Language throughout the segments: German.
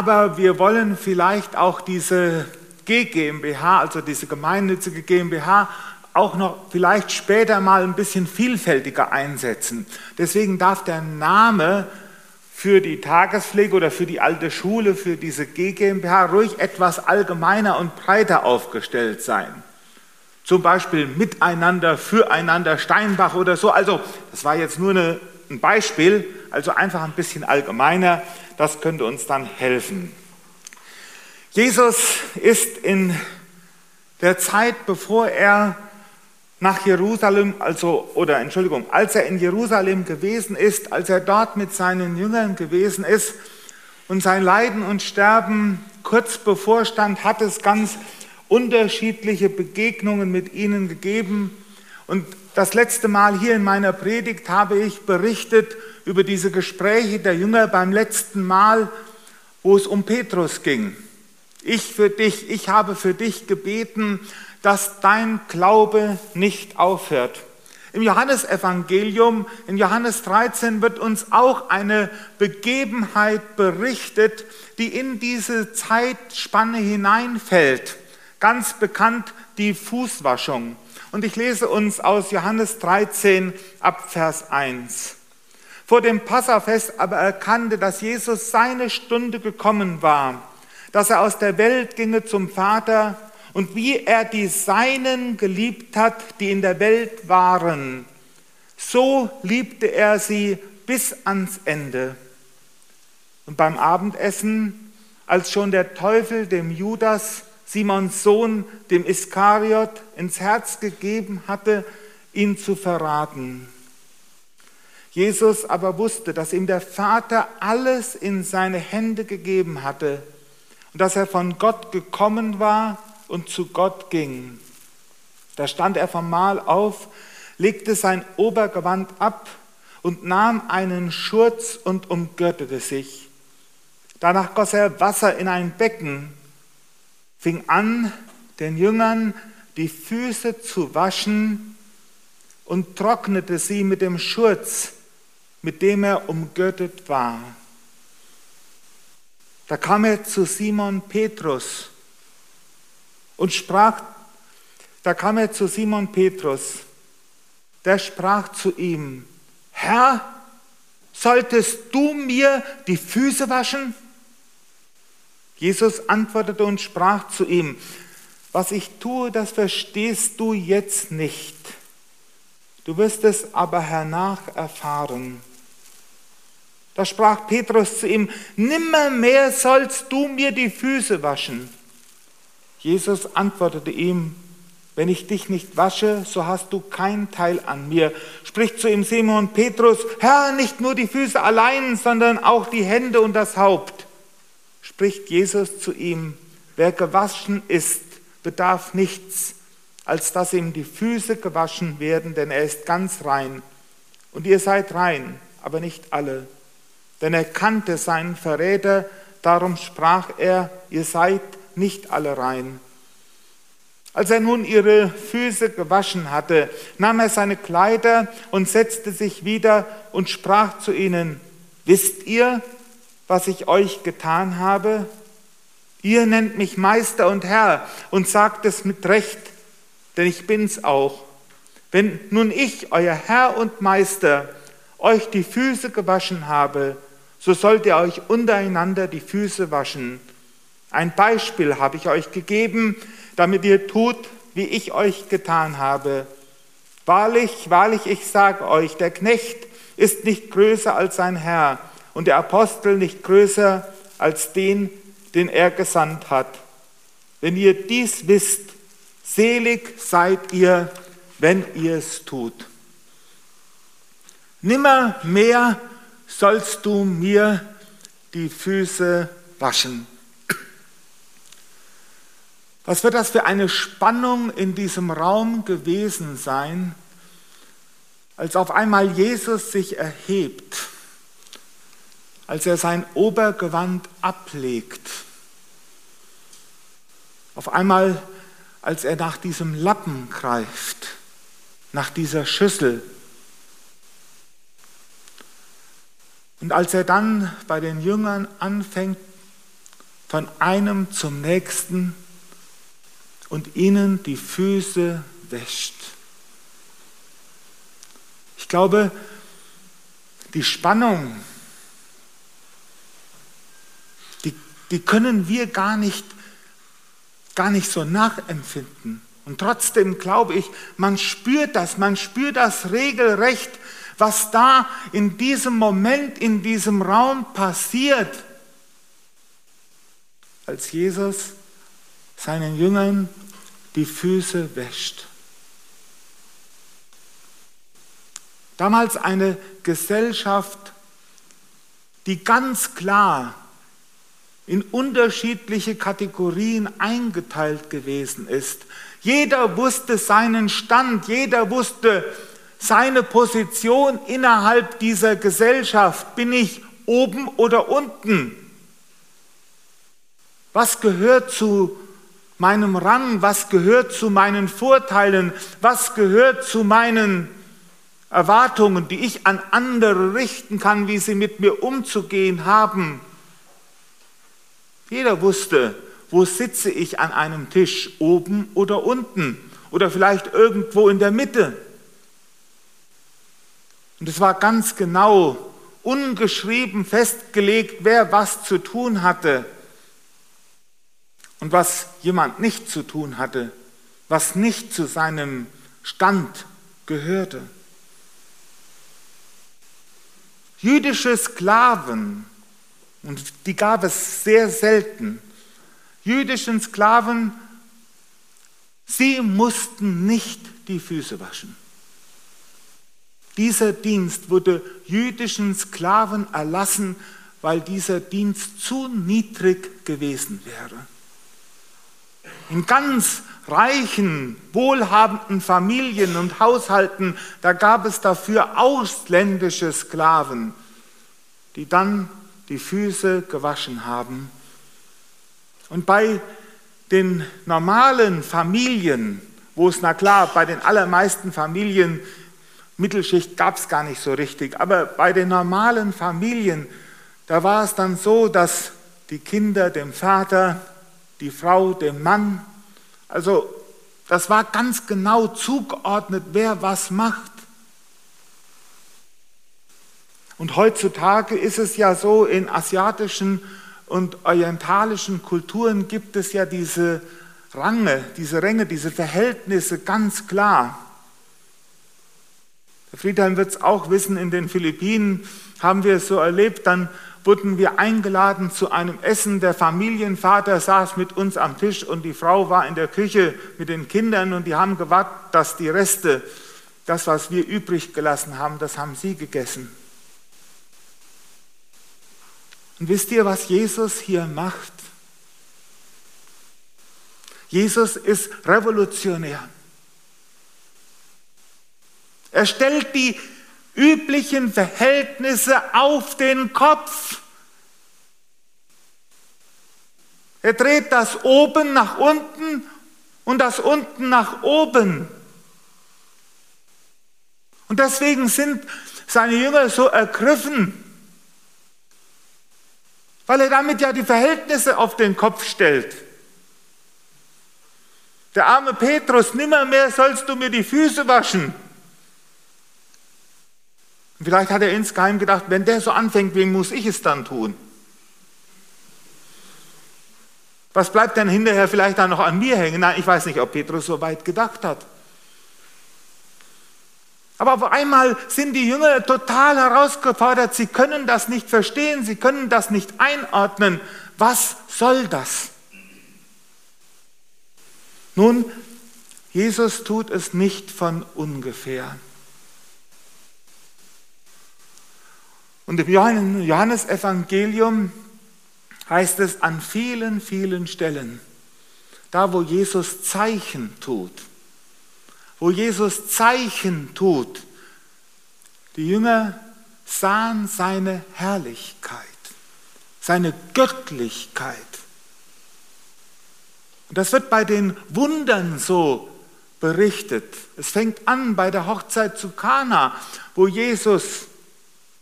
aber wir wollen vielleicht auch diese GmbH, also diese gemeinnützige GmbH, auch noch vielleicht später mal ein bisschen vielfältiger einsetzen. Deswegen darf der Name für die Tagespflege oder für die alte Schule, für diese GmbH ruhig etwas allgemeiner und breiter aufgestellt sein. Zum Beispiel Miteinander, Füreinander, Steinbach oder so. Also, das war jetzt nur eine, ein Beispiel, also einfach ein bisschen allgemeiner. Das könnte uns dann helfen. Jesus ist in der Zeit, bevor er nach Jerusalem, also, oder Entschuldigung, als er in Jerusalem gewesen ist, als er dort mit seinen Jüngern gewesen ist und sein Leiden und Sterben kurz bevorstand, hat es ganz unterschiedliche Begegnungen mit ihnen gegeben. Und das letzte Mal hier in meiner Predigt habe ich berichtet über diese Gespräche der Jünger beim letzten Mal, wo es um Petrus ging. Ich für dich, ich habe für dich gebeten, dass dein Glaube nicht aufhört. Im Johannesevangelium, in Johannes 13, wird uns auch eine Begebenheit berichtet, die in diese Zeitspanne hineinfällt. Ganz bekannt die Fußwaschung. Und ich lese uns aus Johannes 13 ab Vers 1. Vor dem Passafest aber erkannte, dass Jesus seine Stunde gekommen war, dass er aus der Welt ginge zum Vater und wie er die Seinen geliebt hat, die in der Welt waren, so liebte er sie bis ans Ende. Und beim Abendessen, als schon der Teufel dem Judas, Simons Sohn, dem Iskariot, ins Herz gegeben hatte, ihn zu verraten. Jesus aber wusste, dass ihm der Vater alles in seine Hände gegeben hatte und dass er von Gott gekommen war und zu Gott ging. Da stand er vom Mahl auf, legte sein Obergewand ab und nahm einen Schurz und umgürtete sich. Danach goss er Wasser in ein Becken, fing an, den Jüngern die Füße zu waschen und trocknete sie mit dem Schurz, mit dem er umgürtet war. Da kam er zu Simon Petrus und sprach, da kam er zu Simon Petrus, der sprach zu ihm, Herr, solltest du mir die Füße waschen? Jesus antwortete und sprach zu ihm, was ich tue, das verstehst du jetzt nicht. Du wirst es aber hernach erfahren. Da sprach Petrus zu ihm, nimmermehr sollst du mir die Füße waschen. Jesus antwortete ihm, wenn ich dich nicht wasche, so hast du keinen Teil an mir. Spricht zu ihm Simon Petrus, Herr, nicht nur die Füße allein, sondern auch die Hände und das Haupt. Spricht Jesus zu ihm, wer gewaschen ist, bedarf nichts, als dass ihm die Füße gewaschen werden, denn er ist ganz rein. Und ihr seid rein, aber nicht alle. Denn er kannte seinen Verräter, darum sprach er, ihr seid nicht alle rein. Als er nun ihre Füße gewaschen hatte, nahm er seine Kleider und setzte sich wieder und sprach zu ihnen, wisst ihr, was ich euch getan habe? Ihr nennt mich Meister und Herr und sagt es mit Recht, denn ich bin's auch. Wenn nun ich, euer Herr und Meister, euch die Füße gewaschen habe, so sollt ihr euch untereinander die Füße waschen. Ein Beispiel habe ich euch gegeben, damit ihr tut, wie ich euch getan habe. Wahrlich, wahrlich, ich sage euch, der Knecht ist nicht größer als sein Herr und der Apostel nicht größer als den, den er gesandt hat. Wenn ihr dies wisst, selig seid ihr, wenn ihr es tut. Nimmermehr sollst du mir die Füße waschen. Was wird das für eine Spannung in diesem Raum gewesen sein, als auf einmal Jesus sich erhebt, als er sein Obergewand ablegt, auf einmal, als er nach diesem Lappen greift, nach dieser Schüssel. Und als er dann bei den Jüngern anfängt von einem zum nächsten und ihnen die Füße wäscht. Ich glaube, die Spannung, die, können wir gar nicht, gar nicht so nachempfinden. Und trotzdem glaube ich, man spürt das, man spürt das regelrecht, was da in diesem Moment, in diesem Raum passiert, als Jesus seinen Jüngern die Füße wäscht. Damals eine Gesellschaft, die ganz klar in unterschiedliche Kategorien eingeteilt gewesen ist. Jeder wusste seinen Stand, jeder wusste seine Position innerhalb dieser Gesellschaft. Bin ich oben oder unten? Was gehört zu meinem Rang? Was gehört zu meinen Vorteilen? Was gehört zu meinen Erwartungen, die ich an andere richten kann, wie sie mit mir umzugehen haben? Jeder wusste, wo sitze ich an einem Tisch, oben oder unten oder vielleicht irgendwo in der Mitte. Und es war ganz genau ungeschrieben festgelegt, wer was zu tun hatte und was jemand nicht zu tun hatte, was nicht zu seinem Stand gehörte. Jüdische Sklaven, und die gab es sehr selten, jüdischen Sklaven, sie mussten nicht die Füße waschen. Dieser Dienst wurde jüdischen Sklaven erlassen, weil dieser Dienst zu niedrig gewesen wäre. In ganz reichen, wohlhabenden Familien und Haushalten, da gab es dafür ausländische Sklaven, die dann die Füße gewaschen haben und bei den normalen Familien, wo es, na klar, bei den allermeisten Familien, Mittelschicht gab es gar nicht so richtig, aber bei den normalen Familien, da war es dann so, dass die Kinder dem Vater, die Frau dem Mann, also das war ganz genau zugeordnet, wer was macht. Und heutzutage ist es ja so, in asiatischen und orientalischen Kulturen gibt es ja diese Range, diese Ränge, diese Verhältnisse ganz klar. Der Friedhelm wird es auch wissen, in den Philippinen haben wir es so erlebt, dann wurden wir eingeladen zu einem Essen. Der Familienvater saß mit uns am Tisch und die Frau war in der Küche mit den Kindern und die haben gewartet, dass die Reste, das, was wir übrig gelassen haben, das haben sie gegessen. Und wisst ihr, was Jesus hier macht? Jesus ist revolutionär. Er stellt die üblichen Verhältnisse auf den Kopf. Er dreht das oben nach unten und das unten nach oben. Und deswegen sind seine Jünger so ergriffen weil er damit ja die Verhältnisse auf den Kopf stellt. Der arme Petrus, nimmermehr sollst du mir die Füße waschen. Vielleicht hat er insgeheim gedacht, wenn der so anfängt, wem muss ich es dann tun? Was bleibt denn hinterher vielleicht dann noch an mir hängen? Nein, ich weiß nicht, ob Petrus so weit gedacht hat. Aber auf einmal sind die Jünger total herausgefordert. Sie können das nicht verstehen, sie können das nicht einordnen. Was soll das? Nun, Jesus tut es nicht von ungefähr. Und im Johannesevangelium heißt es an vielen, vielen Stellen, da wo Jesus Zeichen tut, wo Jesus Zeichen tut. Die Jünger sahen seine Herrlichkeit, seine Göttlichkeit. Und das wird bei den Wundern so berichtet. Es fängt an bei der Hochzeit zu Kana, wo Jesus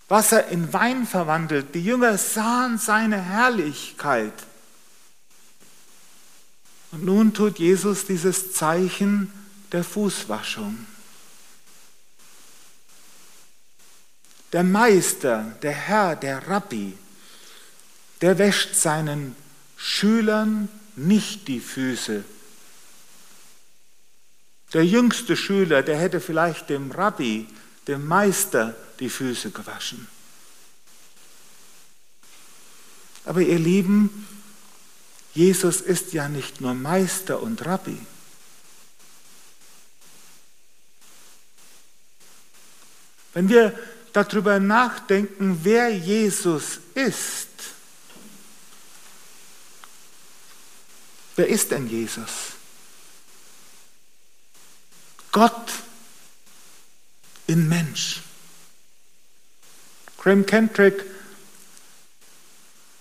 Wasser in Wein verwandelt. Die Jünger sahen seine Herrlichkeit. Und nun tut Jesus dieses Zeichen der Fußwaschung. Der Meister, der Herr, der Rabbi, der wäscht seinen Schülern nicht die Füße. Der jüngste Schüler, der hätte vielleicht dem Rabbi, dem Meister, die Füße gewaschen. Aber ihr Lieben, Jesus ist ja nicht nur Meister und Rabbi. Wenn wir darüber nachdenken, wer Jesus ist, wer ist denn Jesus? Gott in Mensch. Graham Kendrick,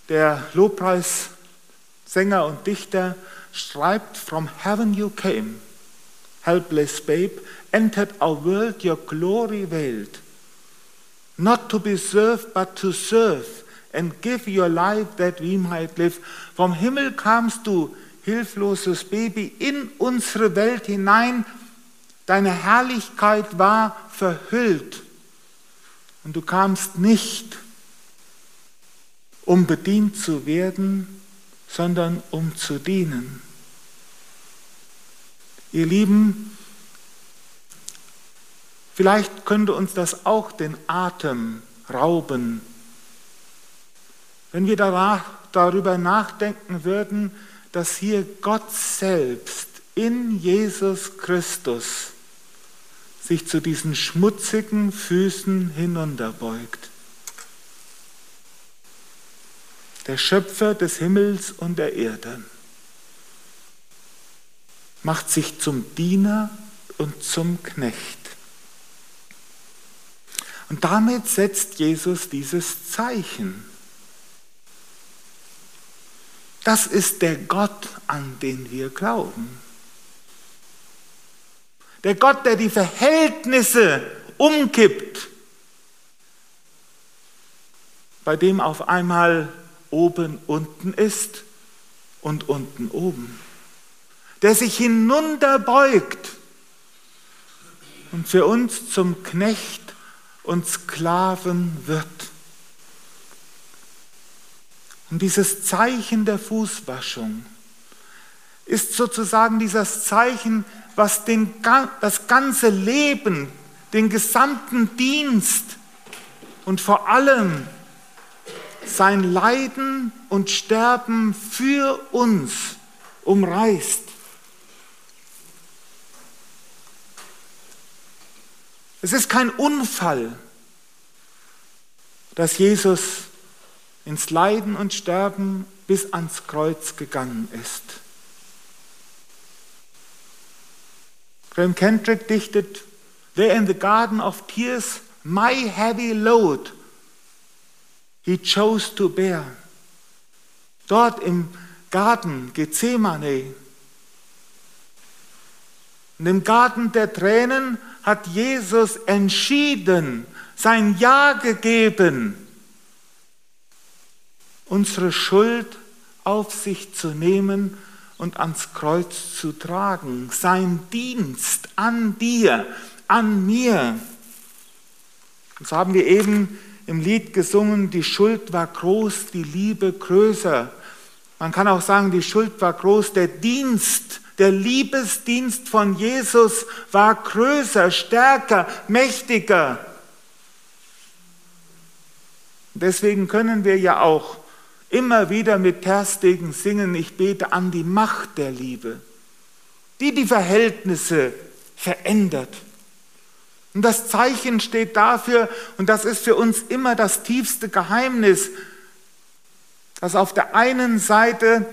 der Lobpreissänger und Dichter, schreibt, From heaven you came, helpless babe, entered our world, your glory veiled. Not to be served, but to serve and give your life that we might live. Vom Himmel kamst du, hilfloses Baby, in unsere Welt hinein, Deine Herrlichkeit war verhüllt und du kamst nicht, um bedient zu werden, sondern um zu dienen. Ihr Lieben, vielleicht könnte uns das auch den Atem rauben, wenn wir darüber nachdenken würden, dass hier Gott selbst in Jesus Christus sich zu diesen schmutzigen Füßen hinunterbeugt. Der Schöpfer des Himmels und der Erde macht sich zum Diener und zum Knecht. Und damit setzt Jesus dieses Zeichen. Das ist der Gott, an den wir glauben. Der Gott, der die Verhältnisse umkippt, bei dem auf einmal oben unten ist und unten oben. Der sich hinunterbeugt und für uns zum Knecht und Sklaven wird. Und dieses Zeichen der Fußwaschung ist sozusagen dieses Zeichen was den, das ganze Leben, den gesamten Dienst und vor allem sein Leiden und Sterben für uns umreißt. Es ist kein Unfall, dass Jesus ins Leiden und Sterben bis ans Kreuz gegangen ist. Graham Kendrick dichtet, There in the garden of tears, my heavy load he chose to bear. Dort im Garten Gethsemane, in dem Garten der Tränen hat Jesus entschieden, sein Ja gegeben, unsere Schuld auf sich zu nehmen und ans Kreuz zu tragen. Sein Dienst an dir, an mir. Und so haben wir eben im Lied gesungen, die Schuld war groß, die Liebe größer. Man kann auch sagen, die Schuld war groß, der Dienst, der Liebesdienst von Jesus war größer, stärker, mächtiger. Deswegen können wir ja auch immer wieder mit Terstegen singen, ich bete an die Macht der Liebe, die die Verhältnisse verändert. Und das Zeichen steht dafür, und das ist für uns immer das tiefste Geheimnis, dass auf der einen Seite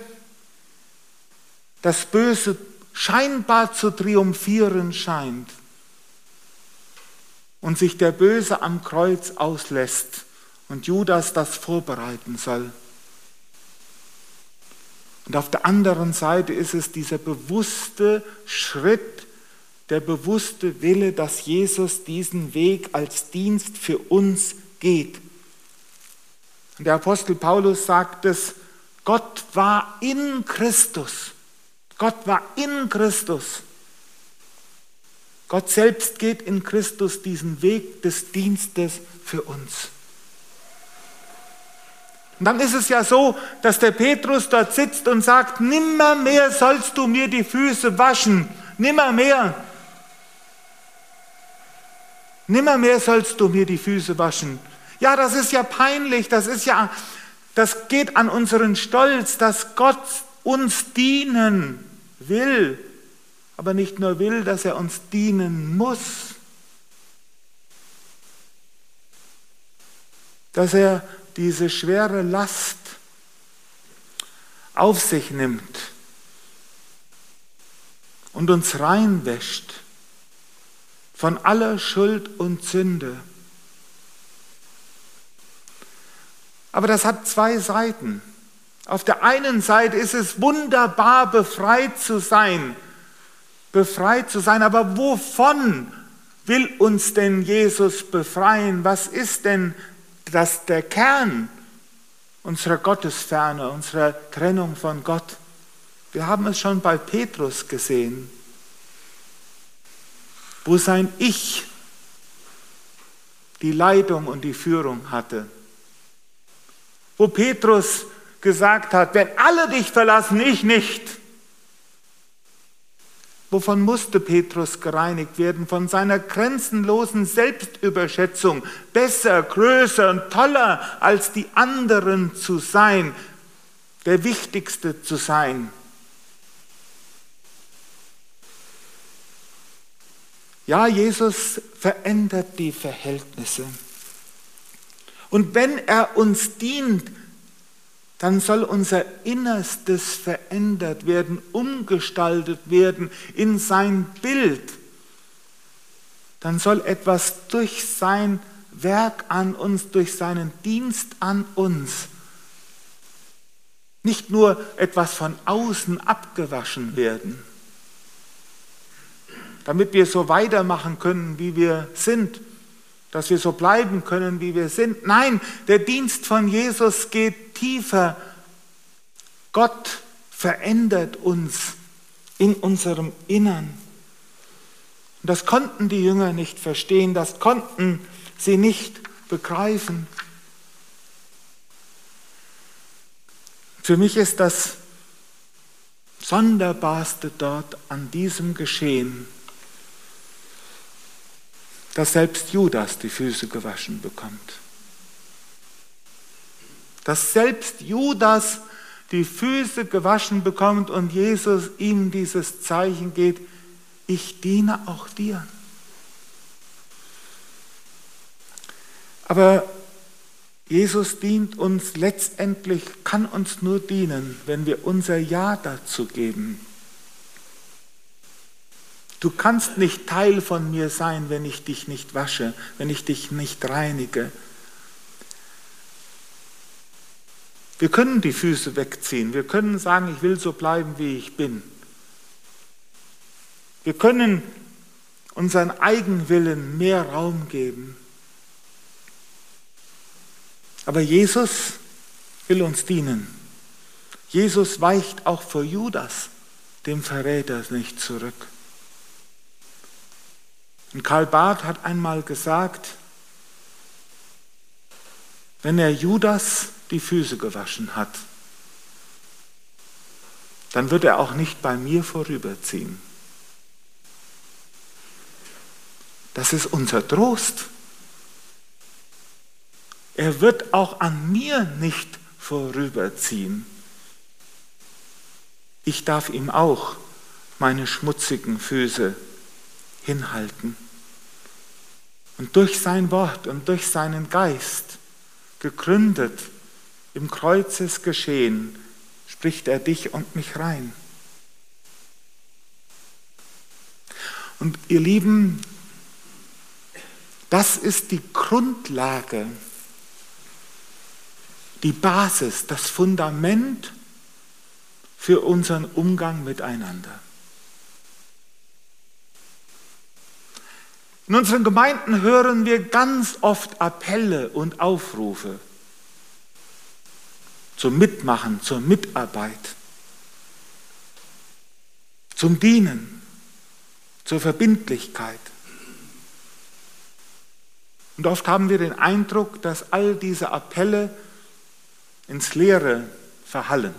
das Böse scheinbar zu triumphieren scheint und sich der Böse am Kreuz auslässt und Judas das vorbereiten soll. Und auf der anderen Seite ist es dieser bewusste Schritt, der bewusste Wille, dass Jesus diesen Weg als Dienst für uns geht. Und der Apostel Paulus sagt es, Gott war in Christus Gott war in Christus. Gott selbst geht in Christus diesen Weg des Dienstes für uns. Und dann ist es ja so, dass der Petrus dort sitzt und sagt, nimmermehr sollst du mir die Füße waschen, nimmermehr. Nimmermehr sollst du mir die Füße waschen. Ja, das ist ja peinlich, das ist ja, das geht an unseren Stolz, dass Gott uns dienen will, aber nicht nur will, dass er uns dienen muss. Dass er diese schwere Last auf sich nimmt und uns reinwäscht von aller Schuld und Sünde. Aber das hat zwei Seiten. Auf der einen Seite ist es wunderbar, befreit zu sein, befreit zu sein, aber wovon will uns denn Jesus befreien? Was ist denn das der Kern unserer Gottesferne, unserer Trennung von Gott? Wir haben es schon bei Petrus gesehen, wo sein Ich die Leitung und die Führung hatte. Wo Petrus gesagt hat, wenn alle dich verlassen, ich nicht. Wovon musste Petrus gereinigt werden? Von seiner grenzenlosen Selbstüberschätzung, besser, größer und toller als die anderen zu sein, der Wichtigste zu sein. Ja, Jesus verändert die Verhältnisse. Und wenn er uns dient, dann soll unser Innerstes verändert werden, umgestaltet werden in sein Bild. Dann soll etwas durch sein Werk an uns, durch seinen Dienst an uns, nicht nur etwas von außen abgewaschen werden, damit wir so weitermachen können, wie wir sind, dass wir so bleiben können, wie wir sind. Nein, der Dienst von Jesus geht tiefer. Gott verändert uns in unserem Innern. Das konnten die Jünger nicht verstehen, das konnten sie nicht begreifen. Für mich ist das Sonderbarste dort an diesem Geschehen, dass selbst Judas die Füße gewaschen bekommt. Dass selbst Judas die Füße gewaschen bekommt und Jesus ihm dieses Zeichen geht, ich diene auch dir. Aber Jesus dient uns letztendlich, kann uns nur dienen, wenn wir unser Ja dazu geben. Du kannst nicht Teil von mir sein, wenn ich dich nicht wasche, wenn ich dich nicht reinige. Wir können die Füße wegziehen. Wir können sagen, ich will so bleiben, wie ich bin. Wir können unseren Eigenwillen mehr Raum geben. Aber Jesus will uns dienen. Jesus weicht auch vor Judas, dem Verräter, nicht zurück. Und Karl Barth hat einmal gesagt, wenn er Judas die Füße gewaschen hat, dann wird er auch nicht bei mir vorüberziehen. Das ist unser Trost. Er wird auch an mir nicht vorüberziehen. Ich darf ihm auch meine schmutzigen Füße hinhalten. Und durch sein Wort und durch seinen Geist, gegründet im Kreuzesgeschehen, spricht er dich und mich rein. Und ihr Lieben, das ist die Grundlage, die Basis, das Fundament für unseren Umgang miteinander. In unseren Gemeinden hören wir ganz oft Appelle und Aufrufe zum Mitmachen, zur Mitarbeit. zum Dienen, zur Verbindlichkeit. Und oft haben wir den Eindruck, dass all diese Appelle ins Leere verhallen.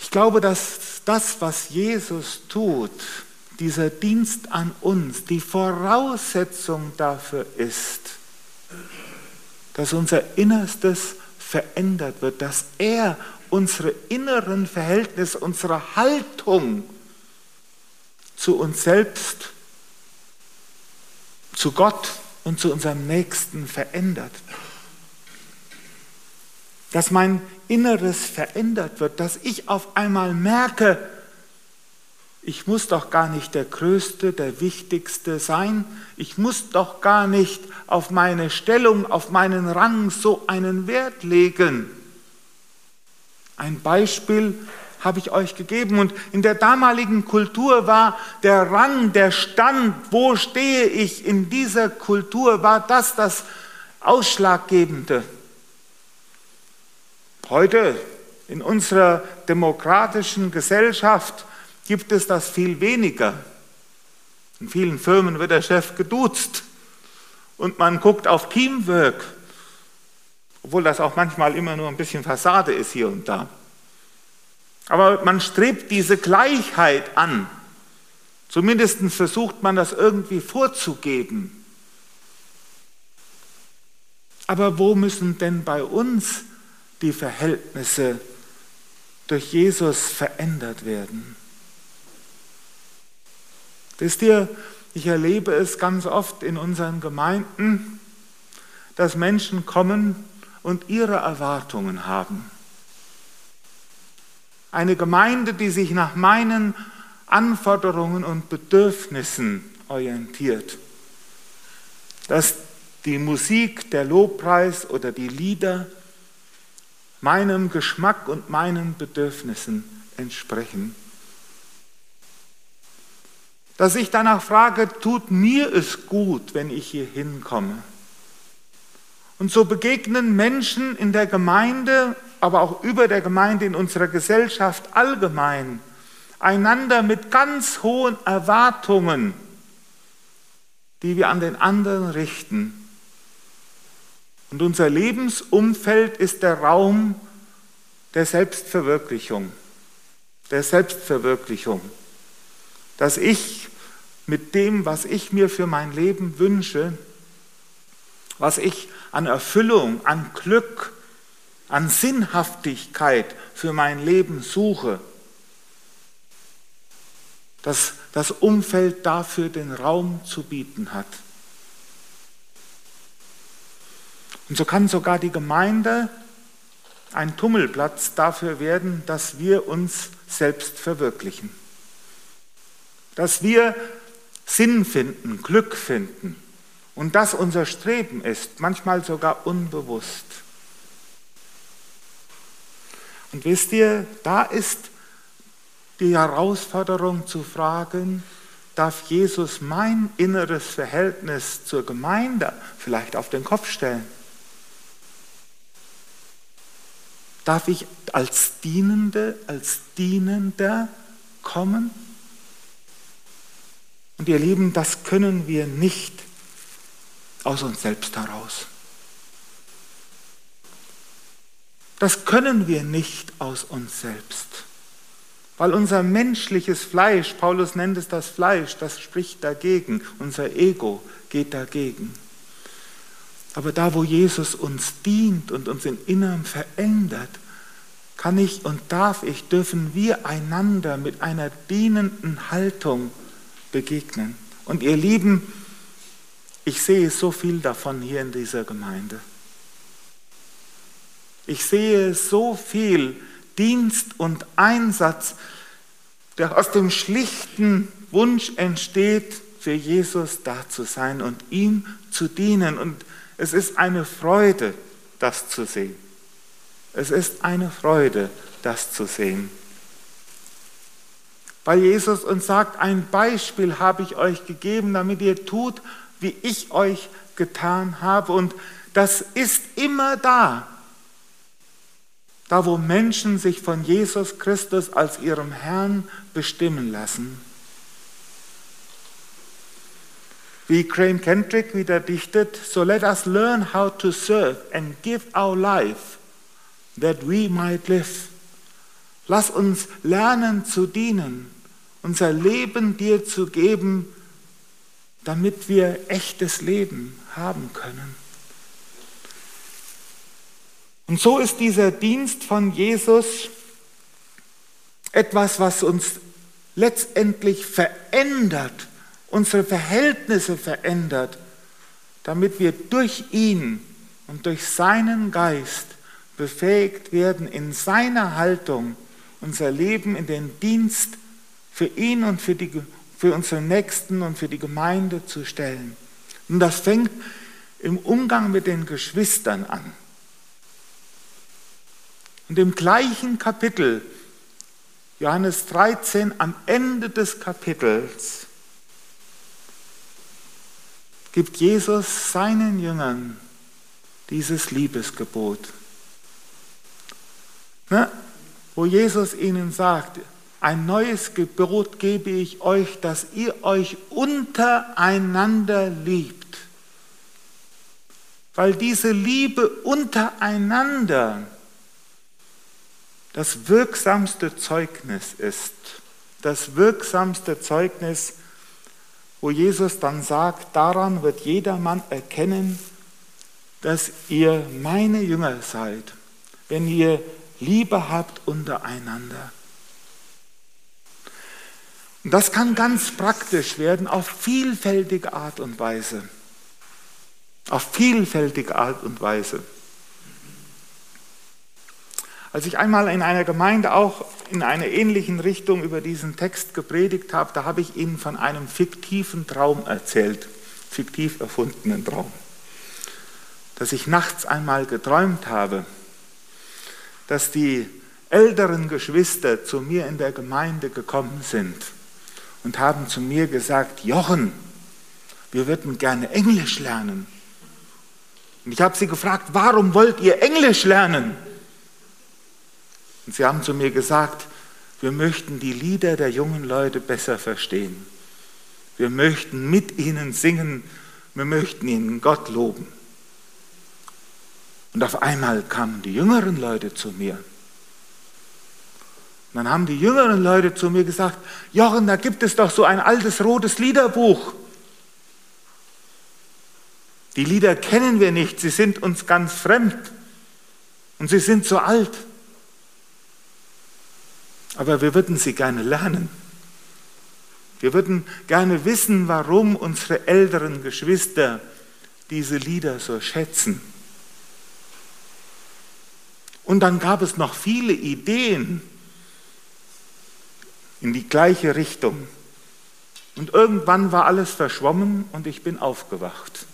Ich glaube, dass das, was Jesus tut, dieser Dienst an uns, die Voraussetzung dafür ist, dass unser Innerstes verändert wird, dass er unsere inneren Verhältnisse, unsere Haltung zu uns selbst, zu Gott und zu unserem Nächsten verändert. Dass mein Inneres verändert wird, dass ich auf einmal merke, ich muss doch gar nicht der Größte, der Wichtigste sein. Ich muss doch gar nicht auf meine Stellung, auf meinen Rang so einen Wert legen. Ein Beispiel habe ich euch gegeben. Und in der damaligen Kultur war der Rang, der Stand, wo stehe ich in dieser Kultur, war das das Ausschlaggebende. Heute in unserer demokratischen Gesellschaft gibt es das viel weniger. In vielen Firmen wird der Chef geduzt und man guckt auf Teamwork, obwohl das auch manchmal immer nur ein bisschen Fassade ist hier und da. Aber man strebt diese Gleichheit an. Zumindest versucht man das irgendwie vorzugeben. Aber wo müssen denn bei uns die Verhältnisse durch Jesus verändert werden? Wisst ihr, ich erlebe es ganz oft in unseren Gemeinden, dass Menschen kommen und ihre Erwartungen haben. Eine Gemeinde, die sich nach meinen Anforderungen und Bedürfnissen orientiert. Dass die Musik, der Lobpreis oder die Lieder meinem Geschmack und meinen Bedürfnissen entsprechen. Dass ich danach frage, tut mir es gut, wenn ich hier hinkomme? Und so begegnen Menschen in der Gemeinde aber auch über der Gemeinde in unserer Gesellschaft allgemein einander mit ganz hohen Erwartungen, die wir an den anderen richten. Und unser Lebensumfeld ist der Raum der Selbstverwirklichung, der Selbstverwirklichung, dass ich mit dem, was ich mir für mein Leben wünsche, was ich an Erfüllung, an Glück, an Sinnhaftigkeit für mein Leben suche, dass das Umfeld dafür den Raum zu bieten hat. Und so kann sogar die Gemeinde ein Tummelplatz dafür werden, dass wir uns selbst verwirklichen, dass wir Sinn finden, Glück finden und das unser Streben ist, manchmal sogar unbewusst. Und wisst ihr, da ist die Herausforderung zu fragen, darf Jesus mein inneres Verhältnis zur Gemeinde vielleicht auf den Kopf stellen? Darf ich als Dienende, als Dienender kommen? Und ihr Lieben, das können wir nicht aus uns selbst heraus. Das können wir nicht aus uns selbst, weil unser menschliches Fleisch, Paulus nennt es das Fleisch, das spricht dagegen, unser Ego geht dagegen. Aber da, wo Jesus uns dient und uns im Inneren verändert, kann ich und darf ich, dürfen wir einander mit einer dienenden Haltung begegnen. Und ihr Lieben, ich sehe so viel davon hier in dieser Gemeinde. Ich sehe so viel Dienst und Einsatz, der aus dem schlichten Wunsch entsteht, für Jesus da zu sein und ihm zu dienen. Und es ist eine Freude, das zu sehen. Es ist eine Freude, das zu sehen. Weil Jesus uns sagt, ein Beispiel habe ich euch gegeben, damit ihr tut, wie ich euch getan habe. Und das ist immer da. da wo Menschen sich von Jesus Christus als ihrem Herrn bestimmen lassen. Wie Graham Kendrick wieder dichtet, so let us learn how to serve and give our life that we might live. Lass uns lernen zu dienen, unser Leben dir zu geben, damit wir echtes Leben haben können. Und so ist dieser Dienst von Jesus etwas, was uns letztendlich verändert, unsere Verhältnisse verändert, damit wir durch ihn und durch seinen Geist befähigt werden, in seiner Haltung unser Leben in den Dienst für ihn und für, die, für unseren Nächsten und für die Gemeinde zu stellen. Und das fängt im Umgang mit den Geschwistern an. Und im gleichen Kapitel, Johannes 13, am Ende des Kapitels, gibt Jesus seinen Jüngern dieses Liebesgebot. Ne? Wo Jesus ihnen sagt, ein neues Gebot gebe ich euch, dass ihr euch untereinander liebt. Weil diese Liebe untereinander das wirksamste Zeugnis ist. Das wirksamste Zeugnis, wo Jesus dann sagt, daran wird jedermann erkennen, dass ihr meine Jünger seid, wenn ihr Liebe habt untereinander. Und das kann ganz praktisch werden auf vielfältige Art und Weise. Auf vielfältige Art und Weise. Als ich einmal in einer Gemeinde auch in einer ähnlichen Richtung über diesen Text gepredigt habe, da habe ich ihnen von einem fiktiven Traum erzählt, fiktiv erfundenen Traum, dass ich nachts einmal geträumt habe, dass die älteren Geschwister zu mir in der Gemeinde gekommen sind und haben zu mir gesagt, Jochen, wir würden gerne Englisch lernen. Und ich habe sie gefragt, warum wollt ihr Englisch lernen? Und sie haben zu mir gesagt, wir möchten die Lieder der jungen Leute besser verstehen. Wir möchten mit ihnen singen, wir möchten ihnen Gott loben. Und auf einmal kamen die jüngeren Leute zu mir. Und dann haben die jüngeren Leute zu mir gesagt, Jochen, da gibt es doch so ein altes rotes Liederbuch. Die Lieder kennen wir nicht, sie sind uns ganz fremd und sie sind so alt. Aber wir würden sie gerne lernen. Wir würden gerne wissen, warum unsere älteren Geschwister diese Lieder so schätzen. Und dann gab es noch viele Ideen in die gleiche Richtung. Und irgendwann war alles verschwommen und ich bin aufgewacht.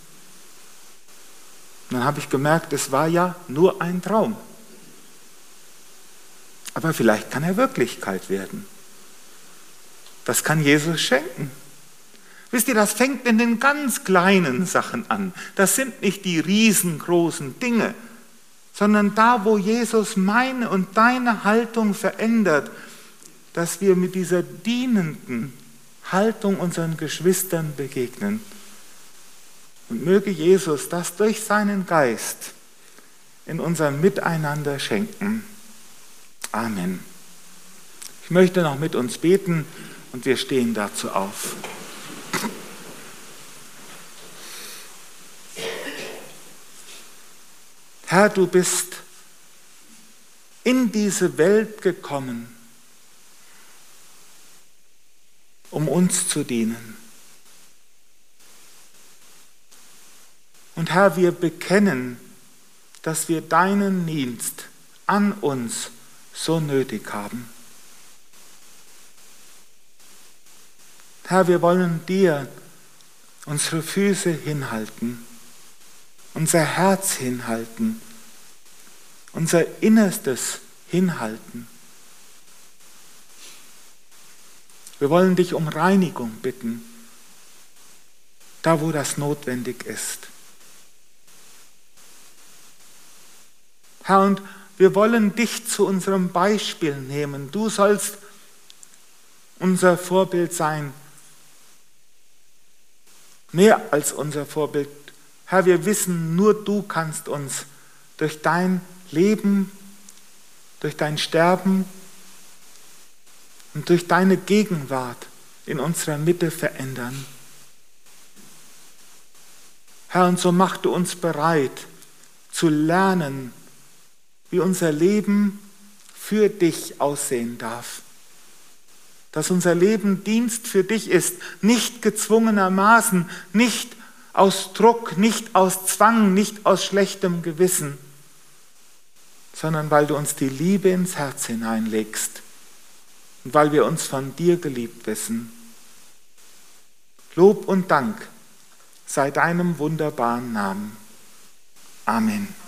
Dann habe ich gemerkt, es war ja nur ein Traum. Aber vielleicht kann er Wirklichkeit werden. Das kann Jesus schenken. Wisst ihr, das fängt in den ganz kleinen Sachen an. Das sind nicht die riesengroßen Dinge, sondern da, wo Jesus meine und deine Haltung verändert, dass wir mit dieser dienenden Haltung unseren Geschwistern begegnen. Und möge Jesus das durch seinen Geist in unserem Miteinander schenken. Amen. Ich möchte noch mit uns beten und wir stehen dazu auf. Herr, du bist in diese Welt gekommen, um uns zu dienen. Und Herr, wir bekennen, dass wir deinen Dienst an uns so nötig haben. Herr, wir wollen dir unsere Füße hinhalten, unser Herz hinhalten, unser Innerstes hinhalten. Wir wollen dich um Reinigung bitten, da wo das notwendig ist. Herr, und Wir wollen dich zu unserem Beispiel nehmen. Du sollst unser Vorbild sein. Mehr als unser Vorbild. Herr, wir wissen, nur du kannst uns durch dein Leben, durch dein Sterben und durch deine Gegenwart in unserer Mitte verändern. Herr, und so mach du uns bereit zu lernen, wie unser Leben für dich aussehen darf. Dass unser Leben Dienst für dich ist, nicht gezwungenermaßen, nicht aus Druck, nicht aus Zwang, nicht aus schlechtem Gewissen, sondern weil du uns die Liebe ins Herz hineinlegst und weil wir uns von dir geliebt wissen. Lob und Dank sei deinem wunderbaren Namen. Amen.